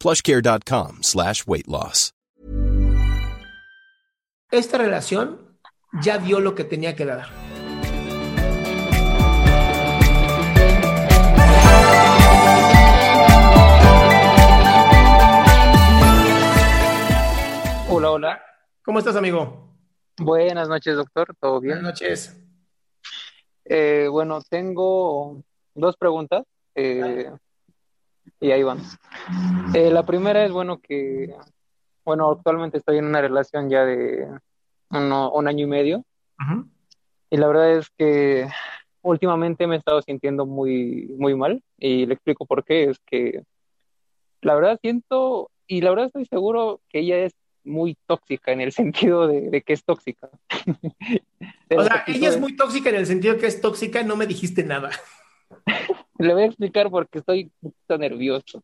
plushcare.com slash weight loss. Esta relación ya dio lo que tenía que dar. Hola, hola. ¿Cómo estás, amigo? Buenas noches, doctor. ¿Todo bien? Buenas noches. Eh, bueno, tengo dos preguntas eh, y ahí van. Eh, la primera es, bueno, que, bueno, actualmente estoy en una relación ya de uno- un año y medio y la verdad es que últimamente me he estado sintiendo muy, muy mal y le explico por qué. Es que la verdad siento y la verdad estoy seguro que ella es muy tóxica en el sentido de, de que es tóxica. O sea, ella es muy tóxica en el sentido que es tóxica, no me dijiste nada. Le voy a explicar porque estoy un poquito nervioso,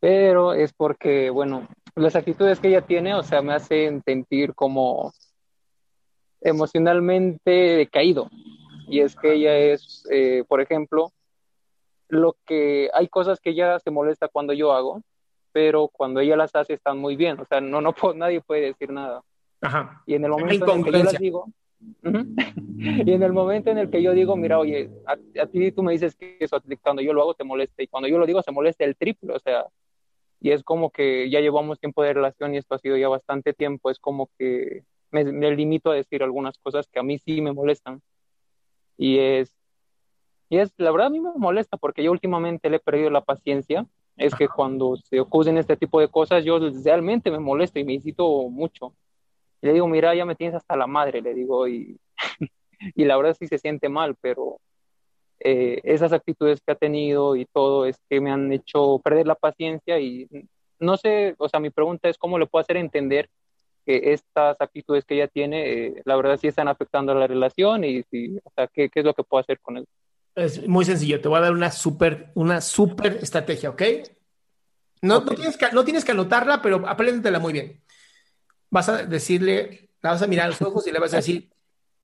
pero es porque, bueno, las actitudes que ella tiene, o sea, me hacen sentir como emocionalmente decaído. Y es que ella es, eh, por ejemplo, lo que hay cosas que ella se molesta cuando yo hago, pero cuando ella las hace están muy bien. O sea, no, no puedo- nadie puede decir nada. Ajá. Y en el momento en el que yo las incongruencia. y en el momento en el que yo digo, mira, oye, a, a ti tú me dices que eso cuando yo lo hago te molesta, y cuando yo lo digo se molesta el triple, o sea, y es como que ya llevamos tiempo de relación y esto ha sido ya bastante tiempo, es como que me, me limito a decir algunas cosas que a mí sí me molestan. Y es, y es, la verdad a mí me molesta porque yo últimamente le he perdido la paciencia. Es que cuando se ocurren este tipo de cosas, yo realmente me molesto y me incito mucho. Y le digo, mira, ya me tienes hasta la madre, le digo, y, y la verdad sí se siente mal, pero eh, esas actitudes que ha tenido y todo es que me han hecho perder la paciencia y no sé, o sea, mi pregunta es cómo le puedo hacer entender que estas actitudes que ella tiene, eh, la verdad sí están afectando a la relación y, si, o sea, ¿qué, ¿qué es lo que puedo hacer con él? Es muy sencillo. Te voy a dar una súper, una súper estrategia, ¿ok? No, Ok. no tienes que, no tienes que anotarla, pero apréndetela muy bien. Vas a decirle, la vas a mirar a los ojos y le vas a decir,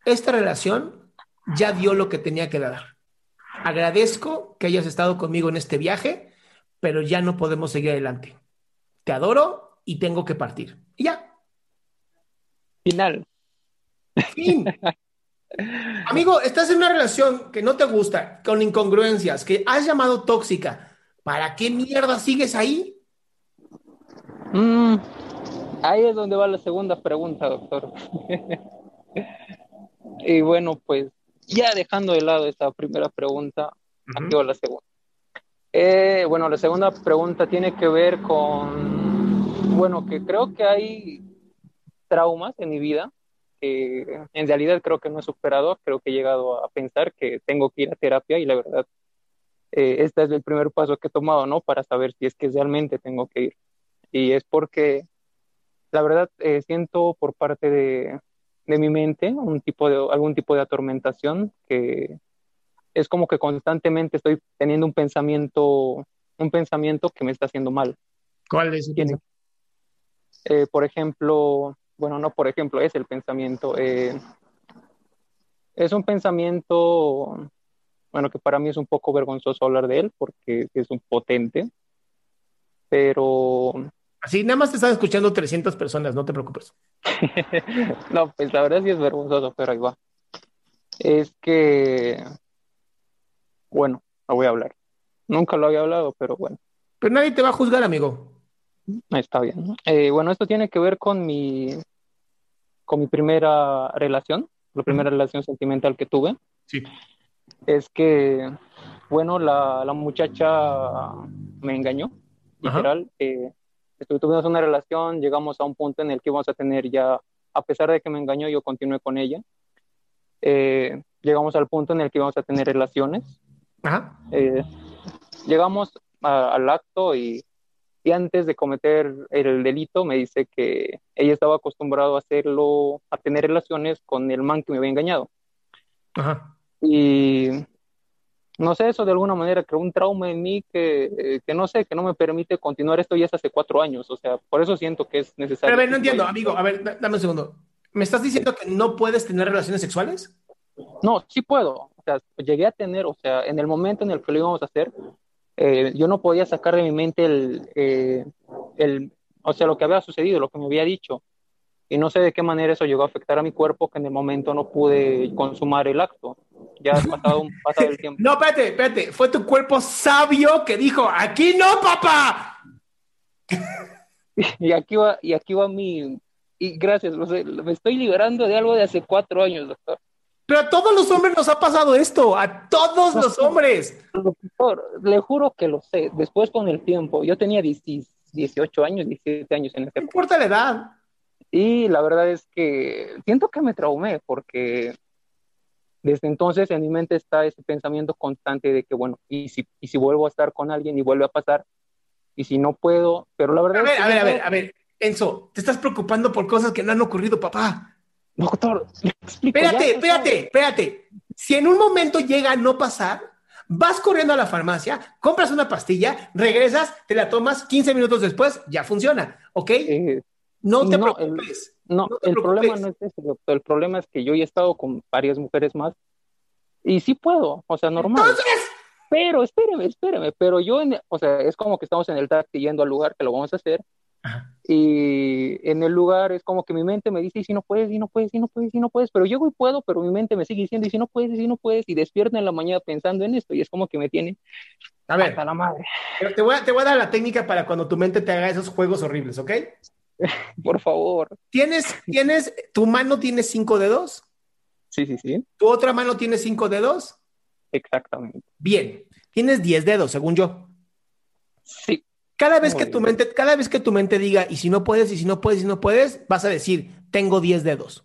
esta relación ya dio lo que tenía que dar. Agradezco que hayas estado conmigo en este viaje, pero ya no podemos seguir adelante. Te adoro y tengo que partir. Y ya, Final. fin. Amigo, estás en una relación que no te gusta, con incongruencias, que has llamado tóxica. ¿Para qué mierda sigues ahí? Mm, ahí es donde va la segunda pregunta, doctor. y bueno, pues ya dejando de lado esta primera pregunta, aquí va la segunda. Eh, bueno, la segunda pregunta tiene que ver con, bueno, que creo que hay traumas en mi vida que en realidad creo que no he superado, creo que he llegado a pensar que tengo que ir a terapia y la verdad, eh, este es el primer paso que he tomado, ¿no? Para saber si es que realmente tengo que ir. Y es porque la verdad eh, siento por parte de, de mi mente un tipo de, algún tipo de atormentación que es como que constantemente estoy teniendo un pensamiento, un pensamiento que me está haciendo mal. ¿Cuál es? Eh, por ejemplo, bueno, no por ejemplo, es el pensamiento. eh, es un pensamiento, bueno, que para mí es un poco vergonzoso hablar de él porque es un potente, pero... Así, nada más te están escuchando 300 personas, no te preocupes. no, pues la verdad sí es vergonzoso, pero ahí va. Es que, bueno, lo voy a hablar. Nunca lo había hablado, pero bueno. Pero nadie te va a juzgar, amigo. Está bien. Eh, bueno, esto tiene que ver con mi, con mi primera relación, la primera relación sentimental que tuve. Sí. Es que, bueno, la, la muchacha me engañó, literal. Eh, tuvimos una relación, llegamos a un punto en el que íbamos a tener ya, a pesar de que me engañó, yo continué con ella. Eh, llegamos al punto en el que íbamos a tener relaciones. Ajá. Eh, llegamos al acto y, y, antes de cometer el delito me dice que ella estaba acostumbrado a hacerlo, a tener relaciones con el man que me había engañado. Ajá. Y no sé, eso de alguna manera creó un trauma en mí que, que, no sé, que no me permite continuar esto ya hace cuatro años, o sea, por eso siento que es necesario. Pero a ver, no entiendo, amigo, a ver, dame un segundo. ¿Me estás diciendo que no puedes tener relaciones sexuales? No, sí puedo, o sea, llegué a tener, o sea, en el momento en el que lo íbamos a hacer, eh, yo no podía sacar de mi mente el, eh, el, o sea, lo que había sucedido, lo que me había dicho. Y no sé de qué manera eso llegó a afectar a mi cuerpo, que en el momento no pude consumar el acto. Ya ha pasado, un, pasado el tiempo. No, espérate, espérate. Fue tu cuerpo sabio que dijo, aquí no, papá. y aquí va, y aquí va mi... Y gracias, me estoy liberando de algo de hace cuatro años, doctor. Pero a todos los hombres nos ha pasado esto, a todos los hombres. Doctor, le juro que lo sé. Después con el tiempo, yo tenía 18 años, 17 años en ese No importa la edad. Y la verdad es que siento que me traumé porque desde entonces en mi mente está ese pensamiento constante de que, bueno, y si, y si vuelvo a estar con alguien y vuelve a pasar, y si no puedo, pero la verdad a ver, es que a ver, a ver, a ver, Enzo, te estás preocupando por cosas que no han ocurrido, papá. Doctor, explico. Espérate, espérate, espérate. Si en un momento llega a no pasar, vas corriendo a la farmacia, compras una pastilla, regresas, te la tomas 15 minutos después, ya funciona, ¿ok? eh, no te no, preocupes. no, no te el problema no es ese, doctor. El problema es que yo ya he estado con varias mujeres más y sí puedo, o sea, normal. Entonces, Pero espéreme, espéreme, pero yo, en- o sea, es como que estamos en el taxi yendo al lugar que lo vamos a hacer Ajá. y en el lugar es como que mi mente me dice, y si no puedes, y no puedes, y no puedes, y no puedes, pero llego y puedo, pero mi mente me sigue diciendo, y si no puedes, y si no puedes, y despierto en la mañana pensando en esto y es como que me tiene a ver, hasta la madre. pero te voy, a, te voy a dar la técnica para cuando tu mente te haga esos juegos horribles, ¿ok? Por favor. ¿Tienes, tienes, tu mano tiene cinco dedos? Sí, sí, sí, ¿Tu otra mano tiene cinco dedos? exactamente. Bien, tienes diez dedos, según yo. Sí, Cada vez Muy que tu bien. mente, cada vez que tu mente diga, y si no puedes, y si no puedes, y si no puedes, vas a decir, tengo 10 dedos.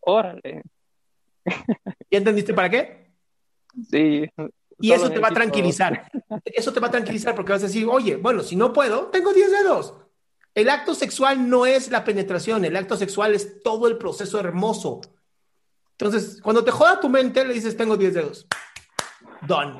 órale. ¿Ya entendiste para qué? Sí. Y eso te va a tranquilizar. Eso te va a tranquilizar porque vas a decir, oye, bueno, si no puedo, tengo 10 dedos. El acto sexual no es la penetración, el acto sexual es todo el proceso hermoso. Entonces, cuando te joda tu mente, le dices, tengo 10 dedos. Done.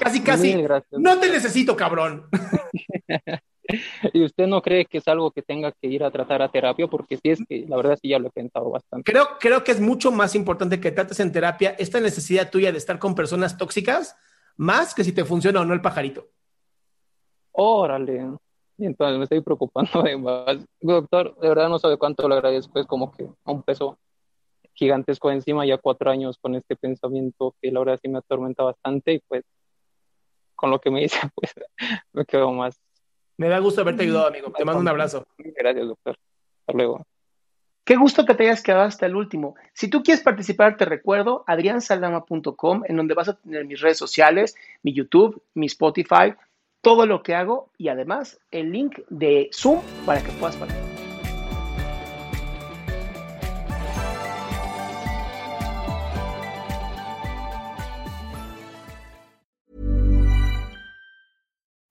Casi, casi. No te necesito, cabrón. ¿Y usted no cree que es algo que tenga que ir a tratar a terapia? Porque sí es que la verdad sí ya lo he pensado bastante. Creo, creo que es mucho más importante que trates en terapia esta necesidad tuya de estar con personas tóxicas, más que si te funciona o no el pajarito. Órale. Y entonces me estoy preocupando de más. Doctor, de verdad no sabe cuánto le agradezco. Es como que un peso gigantesco encima, ya cuatro años con este pensamiento que la verdad sí me atormenta bastante y pues con lo que me dice, pues me quedo más. Me da gusto haberte ayudado, amigo. Te mando un abrazo. Gracias, doctor. Hasta luego. Qué gusto que te hayas quedado hasta el último. Si tú quieres participar, te recuerdo adriansaldama.com, en donde vas a tener mis redes sociales, mi YouTube, mi Spotify, todo lo que hago y además el link de Zoom para que puedas participar.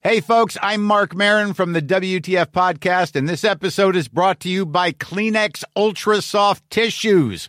Hey, folks, I'm Mark Marin from the WTF Podcast, and this episode is brought to you by Kleenex Ultra Soft Tissues,